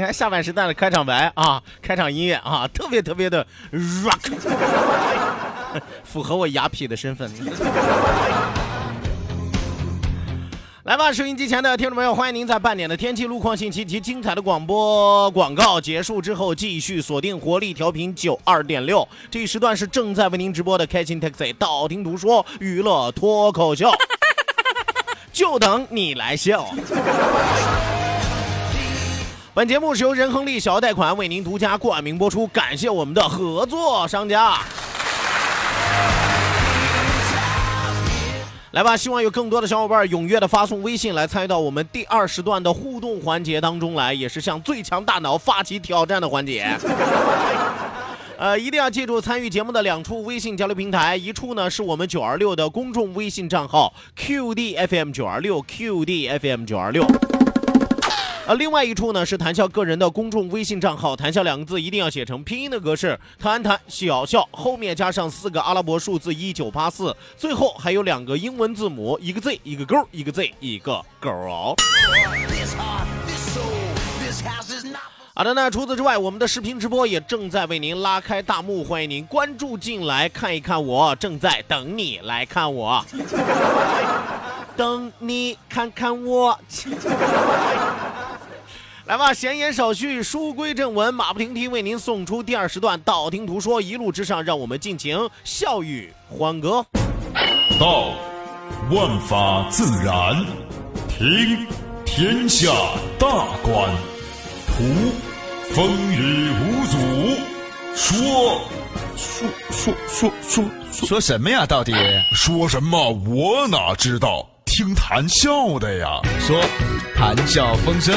今天下半时段的开场白啊，开场音乐啊，特别特别的 rock，符合我雅痞的身份。来吧，收音机前的听众朋友，欢迎您在半点的天气、路况信息及精彩的广播广告结束之后，继续锁定活力调频九二点六。这一时段是正在为您直播的开心 taxi，道听途说娱乐脱口秀，就等你来笑。本节目是由仁恒利小额贷款为您独家冠名播出，感谢我们的合作商家。来吧，希望有更多的小伙伴踊跃的发送微信来参与到我们第二时段的互动环节当中来，也是向最强大脑发起挑战的环节。呃，一定要记住参与节目的两处微信交流平台，一处呢是我们九二六的公众微信账号 QDFM 九二六 QDFM 九二六。呃，另外一处呢是谈笑个人的公众微信账号，谈笑两个字一定要写成拼音的格式，谈谈笑笑，后面加上四个阿拉伯数字一九八四，最后还有两个英文字母，一个 Z 一个勾，一个 Z 一个勾哦。好的，那除此之外，我们的视频直播也正在为您拉开大幕，欢迎您关注进来看一看，我正在等你来看我，等你看看我。来吧，闲言少叙，书归正文，马不停蹄为您送出第二时段，道听途说，一路之上，让我们尽情笑语欢歌。道，万法自然；听，天下大观；图，风雨无阻；说，说说说说说什么呀？到底说什么？我哪知道？听谈笑的呀。说，谈笑风生。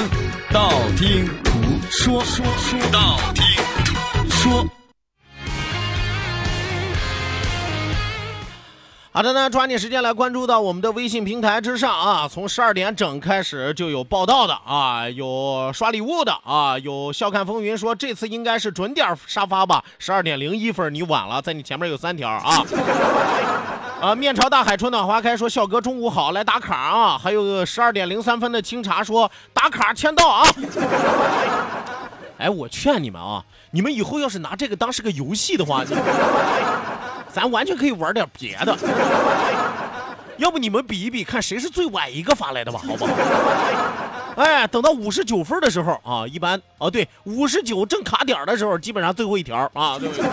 道听途说，说说道听途说。好的呢，抓紧时间来关注到我们的微信平台之上啊！从十二点整开始就有报道的啊，有刷礼物的啊，有笑看风云说这次应该是准点沙发吧？十二点零一分你晚了，在你前面有三条啊。啊！面朝大海，春暖花开。说笑哥中午好，来打卡啊！还有十二点零三分的清茶说打卡签到啊！哎，我劝你们啊，你们以后要是拿这个当是个游戏的话，咱完全可以玩点别的。要不你们比一比，看谁是最晚一个发来的吧，好不好？哎，等到五十九分的时候啊，一般哦对，五十九正卡点的时候，基本上最后一条啊，对不对？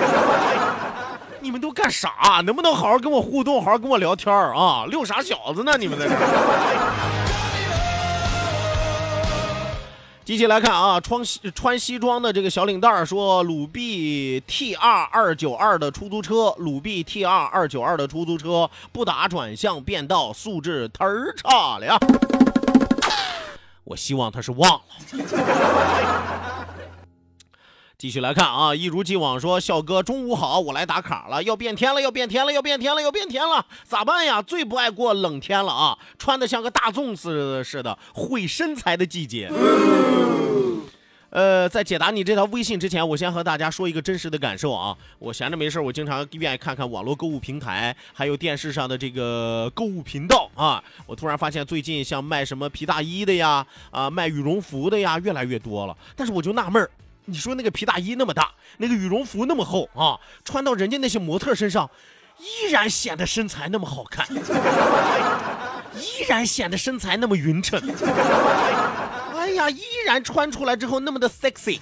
你们都干啥？能不能好好跟我互动，好好跟我聊天啊？遛啥小子呢？你们在这？继续来看啊，穿西穿西装的这个小领带说，鲁 B T R 二九二的出租车，鲁 B T R 二九二的出租车不打转向变道，素质忒儿差了呀！我希望他是忘了。继续来看啊，一如既往说，笑哥中午好，我来打卡了，要变天了，要变天了，要变天了，要变天了，咋办呀？最不爱过冷天了啊，穿的像个大粽子似的，毁身材的季节。呃，在解答你这条微信之前，我先和大家说一个真实的感受啊。我闲着没事儿，我经常愿意看看网络购物平台，还有电视上的这个购物频道啊。我突然发现，最近像卖什么皮大衣的呀，啊，卖羽绒服的呀，越来越多了。但是我就纳闷儿。你说那个皮大衣那么大，那个羽绒服那么厚啊，穿到人家那些模特身上，依然显得身材那么好看，依然显得身材那么匀称。哎呀，依然穿出来之后那么的 sexy。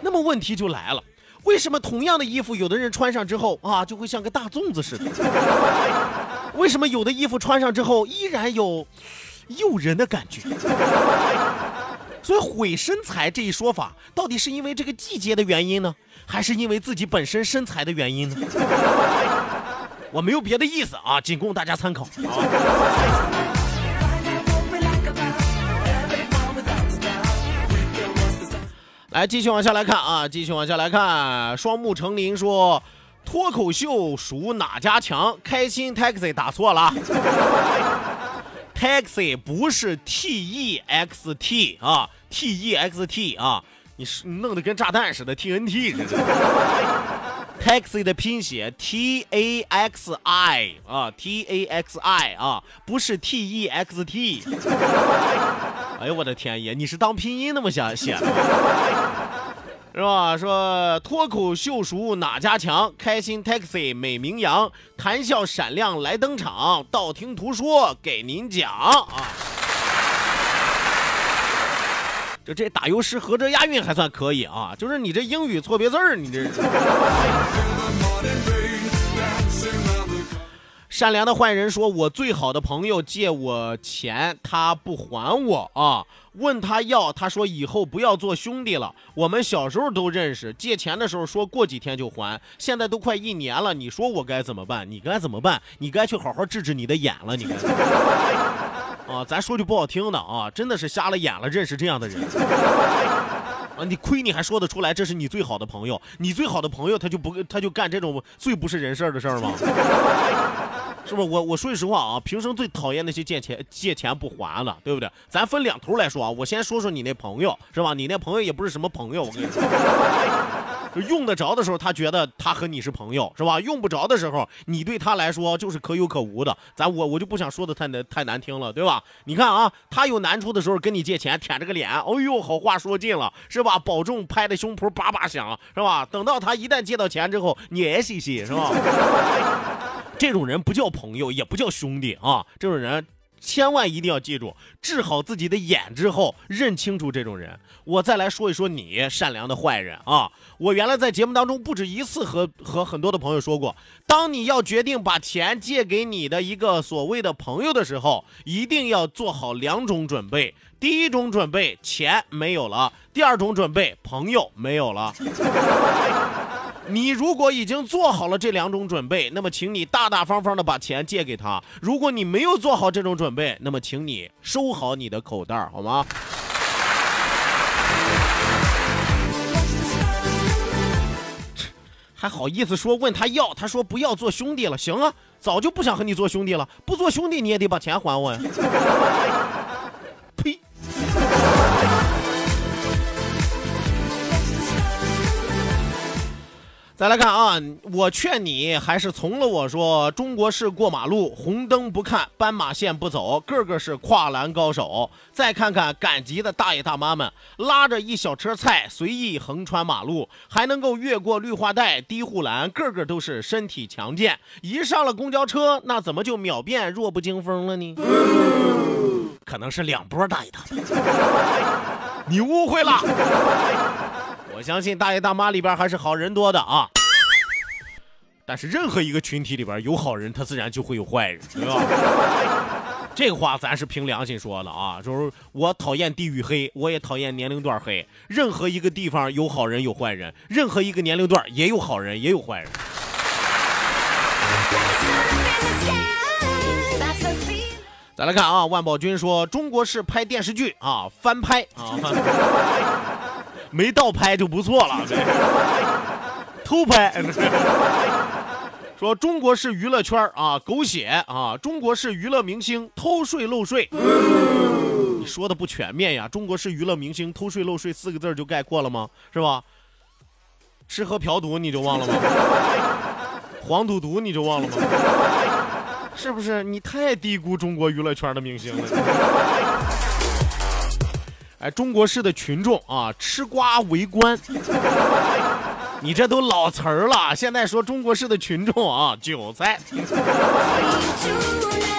那么问题就来了，为什么同样的衣服，有的人穿上之后啊，就会像个大粽子似的？为什么有的衣服穿上之后依然有诱人的感觉？所以毁身材这一说法，到底是因为这个季节的原因呢，还是因为自己本身身材的原因呢？我没有别的意思啊，仅供大家参考。来，继续往下来看啊，继续往下来看。双木成林说，脱口秀属哪家强？开心 taxi 打错了，taxi 不是 t e x t 啊，t e x t 啊，你是弄得跟炸弹似的，t n t 似的。taxi 的拼写 t a x i 啊，t a x i 啊，不是 t e x t。哎呦我的天爷，你是当拼音那么写写的，是吧？说脱口秀熟哪家强？开心 taxi 美名扬，谈笑闪亮来登场，道听途说给您讲啊。就这打油诗合辙押韵还算可以啊，就是你这英语错别字儿，你这。善良的坏人说：“我最好的朋友借我钱，他不还我啊！问他要，他说以后不要做兄弟了。我们小时候都认识，借钱的时候说过几天就还，现在都快一年了，你说我该怎么办？你该怎么办？你该去好好治治你的眼了，你该。” 啊，咱说句不好听的啊，真的是瞎了眼了，认识这样的人你亏你还说得出来，这是你最好的朋友，你最好的朋友他就不他就干这种最不是人事的事儿吗？是不是？我我说句实话啊，平生最讨厌那些借钱借钱不还的，对不对？咱分两头来说啊，我先说说你那朋友，是吧？你那朋友也不是什么朋友，我跟你说。用得着的时候，他觉得他和你是朋友，是吧？用不着的时候，你对他来说就是可有可无的。咱我我就不想说的太难太难听了，对吧？你看啊，他有难处的时候跟你借钱，舔着个脸，哎呦，好话说尽了，是吧？保重，拍的胸脯叭叭响，是吧？等到他一旦借到钱之后，黏兮兮，是吧？这种人不叫朋友，也不叫兄弟啊，这种人。千万一定要记住，治好自己的眼之后，认清楚这种人。我再来说一说你善良的坏人啊！我原来在节目当中不止一次和和很多的朋友说过，当你要决定把钱借给你的一个所谓的朋友的时候，一定要做好两种准备。第一种准备，钱没有了；第二种准备，朋友没有了。你如果已经做好了这两种准备，那么请你大大方方的把钱借给他；如果你没有做好这种准备，那么请你收好你的口袋，好吗？还好意思说问他要？他说不要做兄弟了。行啊，早就不想和你做兄弟了。不做兄弟你也得把钱还我呀。再来看啊，我劝你还是从了我说，中国式过马路，红灯不看，斑马线不走，个个是跨栏高手。再看看赶集的大爷大妈们，拉着一小车菜随意横穿马路，还能够越过绿化带、低护栏，个个都是身体强健。一上了公交车，那怎么就秒变弱不禁风了呢？可能是两波大爷大妈，你误会了。我相信大爷大妈里边还是好人多的啊，但是任何一个群体里边有好人，他自然就会有坏人，对吧？这个话咱是凭良心说的啊，就是我讨厌地域黑，我也讨厌年龄段黑。任何一个地方有好人有坏人，任何一个年龄段也有好人也有坏人。再来看啊，万宝军说中国式拍电视剧啊，翻拍啊。翻拍 没倒拍就不错了，偷拍。说中国式娱乐圈啊，狗血啊！中国式娱乐明星偷税漏税，你说的不全面呀？中国式娱乐明星偷税漏税四个字就概括了吗？是吧？吃喝嫖赌你就忘了吗？黄赌毒你就忘了吗？是不是？你太低估中国娱乐圈的明星了。哎，中国式的群众啊，吃瓜围观。你这都老词儿了，现在说中国式的群众啊，韭菜。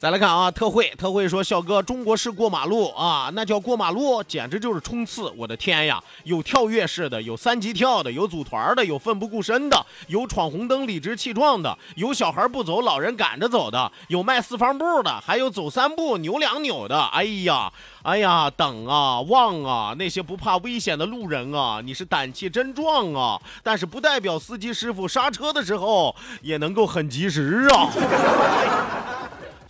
再来看啊，特惠特惠说，笑哥，中国式过马路啊，那叫过马路，简直就是冲刺！我的天呀，有跳跃式的，有三级跳的，有组团的，有奋不顾身的，有闯红灯理直气壮的，有小孩不走，老人赶着走的，有迈四方步的，还有走三步扭两扭的。哎呀，哎呀，等啊，望啊，那些不怕危险的路人啊，你是胆气真壮啊！但是不代表司机师傅刹车的时候也能够很及时啊。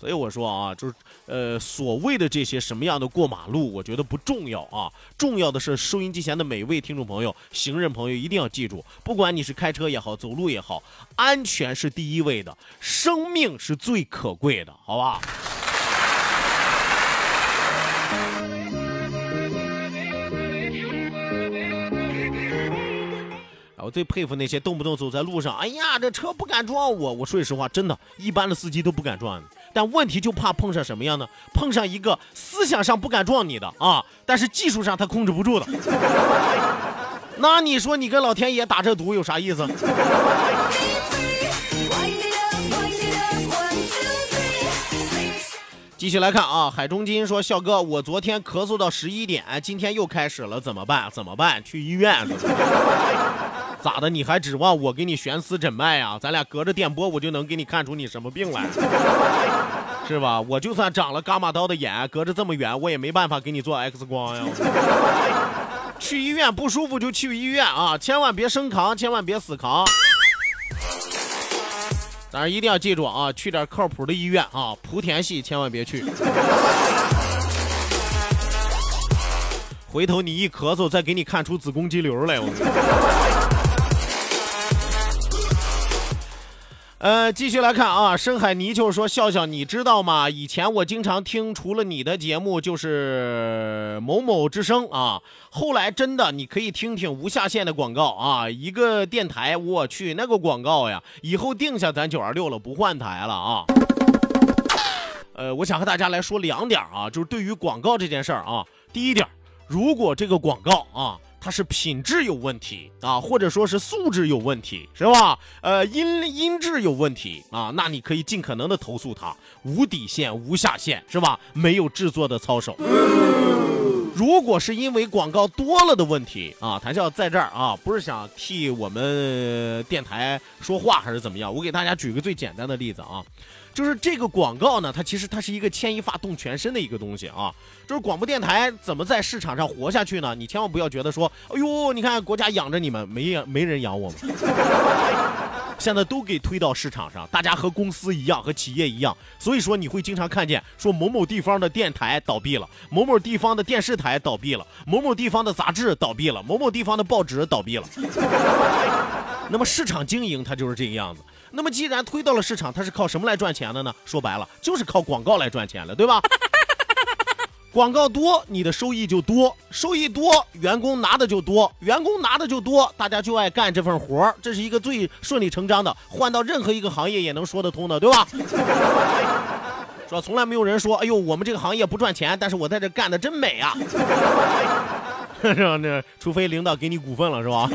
所以我说啊，就是呃，所谓的这些什么样的过马路，我觉得不重要啊。重要的是收音机前的每位听众朋友、行人朋友一定要记住，不管你是开车也好，走路也好，安全是第一位的，生命是最可贵的，好吧？我最佩服那些动不动走在路上，哎呀，这车不敢撞我。我说句实话，真的，一般的司机都不敢撞。但问题就怕碰上什么样呢？碰上一个思想上不敢撞你的啊，但是技术上他控制不住的。那你说你跟老天爷打这赌有啥意思？继续来看啊，海中金说：“笑哥，我昨天咳嗽到十一点，今天又开始了，怎么办？怎么办？去医院？咋的？你还指望我给你悬丝诊脉啊？咱俩隔着电波，我就能给你看出你什么病来，是吧？我就算长了伽马刀的眼，隔着这么远，我也没办法给你做 X 光呀。去医院不舒服就去医院啊，千万别生扛，千万别死扛。”但是一定要记住啊，去点靠谱的医院啊，莆田系千万别去。回头你一咳嗽，再给你看出子宫肌瘤来，我。呃，继续来看啊，深海泥鳅说：“笑笑，你知道吗？以前我经常听，除了你的节目，就是某某之声啊。后来真的，你可以听听无下限的广告啊。一个电台，我去那个广告呀，以后定下咱九二六了，不换台了啊。呃，我想和大家来说两点啊，就是对于广告这件事儿啊，第一点，如果这个广告啊。”它是品质有问题啊，或者说是素质有问题，是吧？呃，音音质有问题啊，那你可以尽可能的投诉他，无底线无下限，是吧？没有制作的操守。如果是因为广告多了的问题啊，谭笑在这儿啊，不是想替我们电台说话还是怎么样？我给大家举个最简单的例子啊。就是这个广告呢，它其实它是一个牵一发动全身的一个东西啊。就是广播电台怎么在市场上活下去呢？你千万不要觉得说，哎呦，你看国家养着你们，没养没人养我们，现在都给推到市场上，大家和公司一样，和企业一样。所以说你会经常看见说某某地方的电台倒闭了，某某地方的电视台倒闭了，某某地方的杂志倒闭了，某某地方的报纸倒闭了。那么市场经营它就是这个样子。那么既然推到了市场，它是靠什么来赚钱的呢？说白了，就是靠广告来赚钱的，对吧？广告多，你的收益就多，收益多，员工拿的就多，员工拿的就多，大家就爱干这份活儿，这是一个最顺理成章的，换到任何一个行业也能说得通的，对吧？说从来没有人说，哎呦，我们这个行业不赚钱，但是我在这干的真美啊！是吧？那除非领导给你股份了，是吧？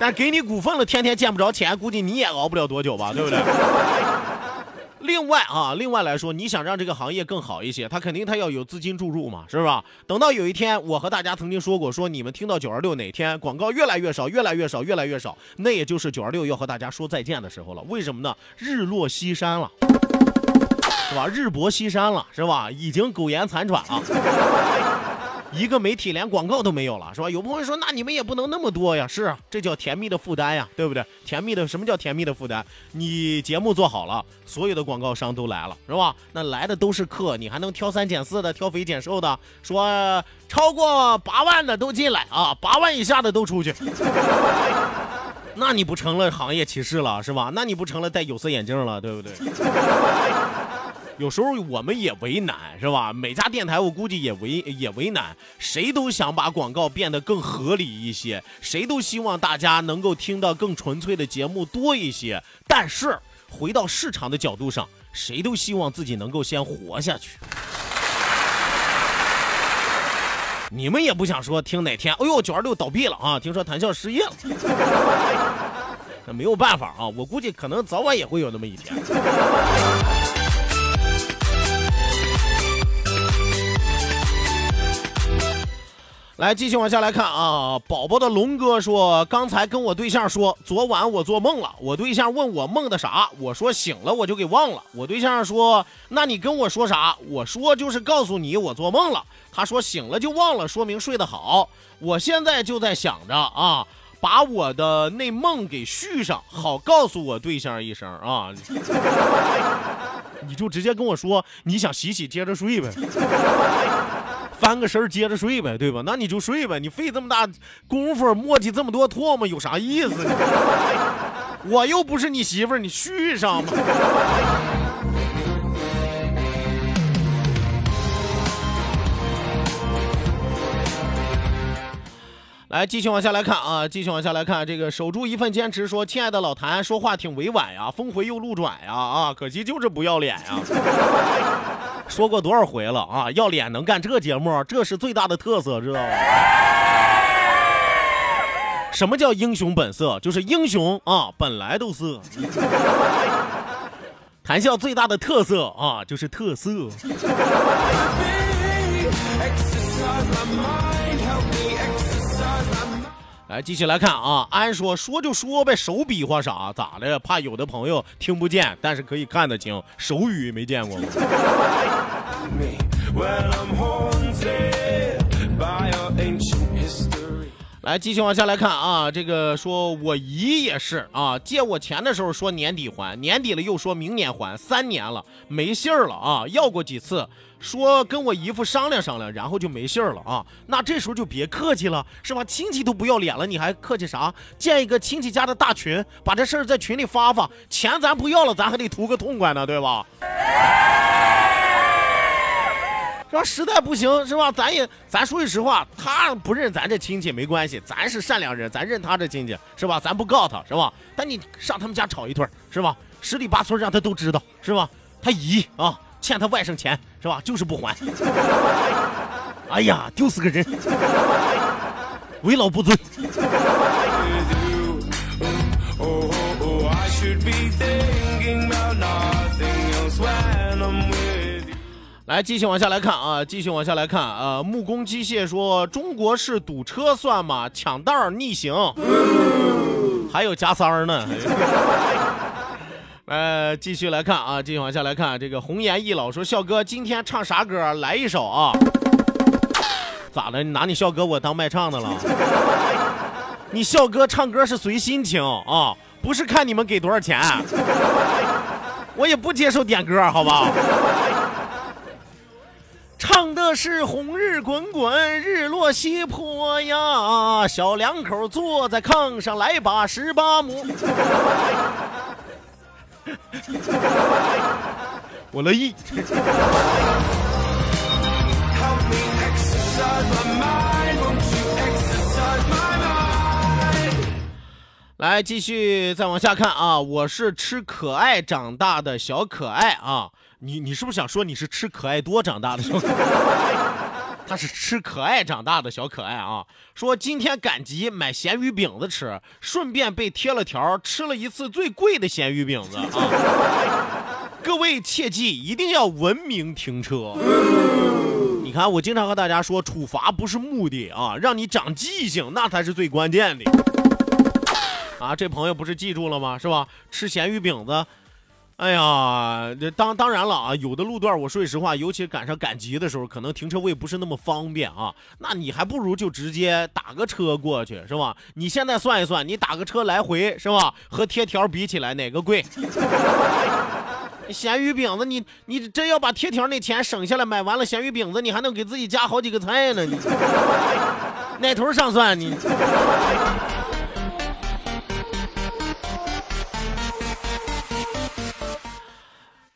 但给你股份了，天天见不着钱，估计你也熬不了多久吧，对不对？另外啊，另外来说，你想让这个行业更好一些，他肯定他要有资金注入嘛，是吧？等到有一天，我和大家曾经说过，说你们听到九二六哪天广告越来越少，越来越少，越来越少，那也就是九二六要和大家说再见的时候了。为什么呢？日落西山了，是吧？日薄西山了，是吧？已经苟延残喘了。一个媒体连广告都没有了，是吧？有朋友说，那你们也不能那么多呀。是啊，这叫甜蜜的负担呀，对不对？甜蜜的什么叫甜蜜的负担？你节目做好了，所有的广告商都来了，是吧？那来的都是客，你还能挑三拣四的，挑肥拣瘦的，说超过八万的都进来啊，八万以下的都出去。那你不成了行业歧视了，是吧？那你不成了戴有色眼镜了，对不对？有时候我们也为难，是吧？每家电台我估计也为也为难，谁都想把广告变得更合理一些，谁都希望大家能够听到更纯粹的节目多一些。但是回到市场的角度上，谁都希望自己能够先活下去。你们也不想说听哪天，哎呦，九二六倒闭了啊！听说谈笑失业了，那没有办法啊，我估计可能早晚也会有那么一天。来，继续往下来看啊！宝宝的龙哥说，刚才跟我对象说，昨晚我做梦了。我对象问我梦的啥，我说醒了我就给忘了。我对象说，那你跟我说啥？我说就是告诉你我做梦了。他说醒了就忘了，说明睡得好。我现在就在想着啊，把我的那梦给续上，好告诉我对象一声啊。你就直接跟我说你想洗洗接着睡呗。翻个身接着睡呗，对吧？那你就睡呗，你费这么大功夫磨叽这么多唾沫有啥意思？我又不是你媳妇，你续上吧。来，继续往下来看啊，继续往下来看，这个守住一份坚持说，亲爱的老谭，说话挺委婉呀，峰回又路转呀，啊，可惜就是不要脸呀。说过多少回了啊，要脸能干这节目，这是最大的特色，知道吗？什么叫英雄本色？就是英雄啊，本来都色。谈笑最大的特色啊，就是特色。来，继续来看啊。安说说就说呗，手比划啥？咋的？怕有的朋友听不见，但是可以看得清。手语没见过？来，继续往下来看啊。这个说我姨也是啊，借我钱的时候说年底还，年底了又说明年还，三年了没信儿了啊。要过几次。说跟我姨夫商量商量，然后就没信儿了啊！那这时候就别客气了，是吧？亲戚都不要脸了，你还客气啥？建一个亲戚家的大群，把这事儿在群里发发，钱咱不要了，咱还得图个痛快呢，对吧？是吧？实在不行，是吧？咱也咱说句实话，他不认咱这亲戚没关系，咱是善良人，咱认他这亲戚，是吧？咱不告他，是吧？但你上他们家吵一顿，是吧？十里八村让他都知道，是吧？他姨啊。欠他外甥钱是吧？就是不还。哎呀，丢死个人，为老不尊。来，继续往下来看啊，继续往下来看啊。木工机械说：“中国式堵车算吗？抢道逆行，还有加塞儿呢。”呃，继续来看啊，继续往下来看，这个红颜易老说，笑哥今天唱啥歌？来一首啊？咋的？你拿你笑哥我当卖唱的了？你笑哥唱歌是随心情啊，不是看你们给多少钱。我也不接受点歌，好吧？唱的是红日滚滚，日落西坡呀，小两口坐在炕上，来把十八摸。我乐意。来，继续再往下看啊！我是吃可爱长大的小可爱啊！你你是不是想说你是吃可爱多长大的小可爱？他是吃可爱长大的小可爱啊！说今天赶集买咸鱼饼子吃，顺便被贴了条，吃了一次最贵的咸鱼饼子啊！各位切记，一定要文明停车。你看，我经常和大家说，处罚不是目的啊，让你长记性，那才是最关键的。啊，这朋友不是记住了吗？是吧？吃咸鱼饼子。哎呀，这当当然了啊，有的路段我说句实话，尤其赶上赶集的时候，可能停车位不是那么方便啊。那你还不如就直接打个车过去，是吧？你现在算一算，你打个车来回是吧？和贴条比起来，哪个贵？咸鱼饼子，你你真要把贴条那钱省下来，买完了咸鱼饼子，你还能给自己加好几个菜呢。你哪头上算你？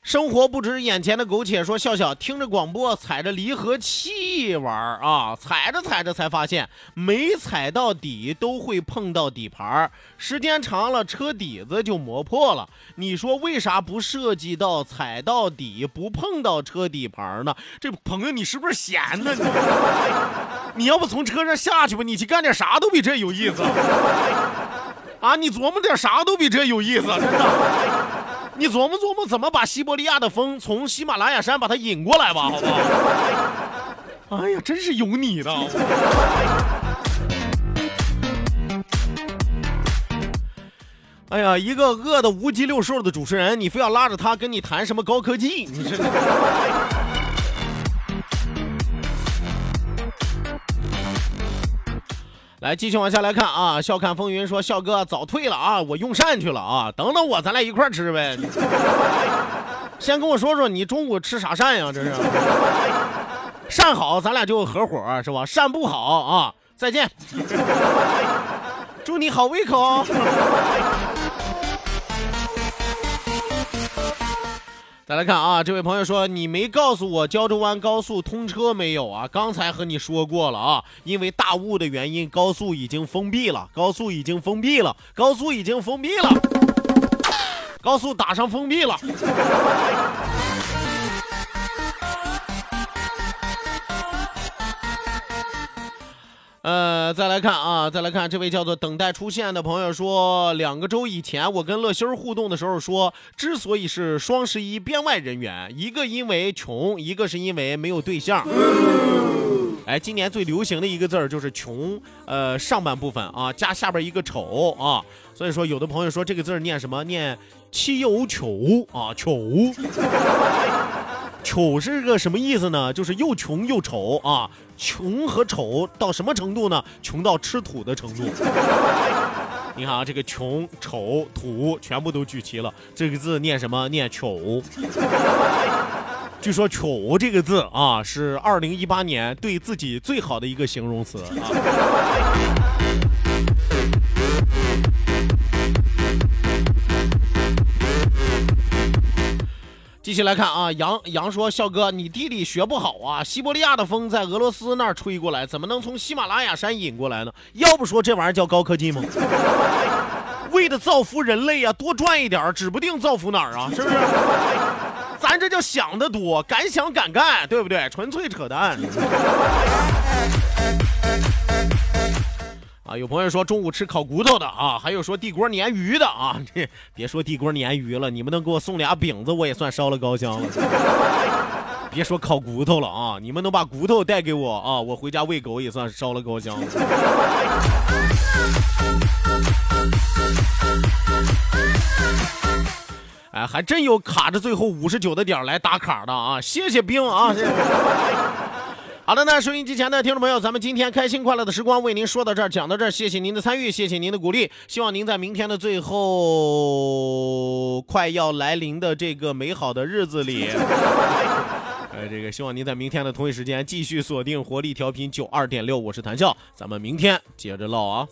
生活不止眼前的苟且。说笑笑听着广播，踩着离合器玩啊，踩着踩着才发现，没踩到底都会碰到底盘时间长了车底子就磨破了。你说为啥不设计到踩到底不碰到车底盘呢？这朋友你是不是闲呢？你 你要不从车上下去吧，你去干点啥都比这有意思。啊，你琢磨点啥都比这有意思，真的。你琢磨琢磨怎么把西伯利亚的风从喜马拉雅山把它引过来吧，好不好？哎呀，真是有你的！哎呀，一个饿的无鸡六兽的主持人，你非要拉着他跟你谈什么高科技？你这。来，继续往下来看啊！笑看风云说：“笑哥早退了啊，我用膳去了啊，等等我，咱俩一块吃呗。先跟我说说你中午吃啥膳呀？这是 膳好，咱俩就合伙是吧？膳不好啊，再见。祝你好胃口。”再来看啊，这位朋友说你没告诉我胶州湾高速通车没有啊？刚才和你说过了啊，因为大雾的原因，高速已经封闭了，高速已经封闭了，高速已经封闭了，高速打上封闭了。呃，再来看啊，再来看这位叫做等待出现的朋友说，两个周以前我跟乐心儿互动的时候说，之所以是双十一编外人员，一个因为穷，一个是因为没有对象。哎，今年最流行的一个字儿就是穷，呃，上半部分啊加下边一个丑啊，所以说有的朋友说这个字念什么？念七有糗啊，糗。丑是个什么意思呢？就是又穷又丑啊！穷和丑到什么程度呢？穷到吃土的程度。你看啊，这个穷、丑、土全部都聚齐了，这个字念什么？念丑。据说“丑”这个字啊，是二零一八年对自己最好的一个形容词啊。继续来看啊，杨杨说：“笑哥，你地理学不好啊！西伯利亚的风在俄罗斯那儿吹过来，怎么能从喜马拉雅山引过来呢？要不说这玩意儿叫高科技吗？为了造福人类啊，多赚一点，指不定造福哪儿啊，是不是？咱这叫想得多，敢想敢干，对不对？纯粹扯淡。”有朋友说中午吃烤骨头的啊，还有说地锅鲶鱼的啊，这别说地锅鲶鱼了，你们能给我送俩饼子，我也算烧了高香了。别说烤骨头了啊，你们能把骨头带给我啊，我回家喂狗也算烧了高香了。哎，还真有卡着最后五十九的点来打卡的啊，谢谢兵啊，谢谢。好的，那收音机前的听众朋友，咱们今天开心快乐的时光为您说到这儿，讲到这儿，谢谢您的参与，谢谢您的鼓励，希望您在明天的最后快要来临的这个美好的日子里，呃，这个希望您在明天的同一时间继续锁定活力调频九二点六，我是谭笑，咱们明天接着唠啊。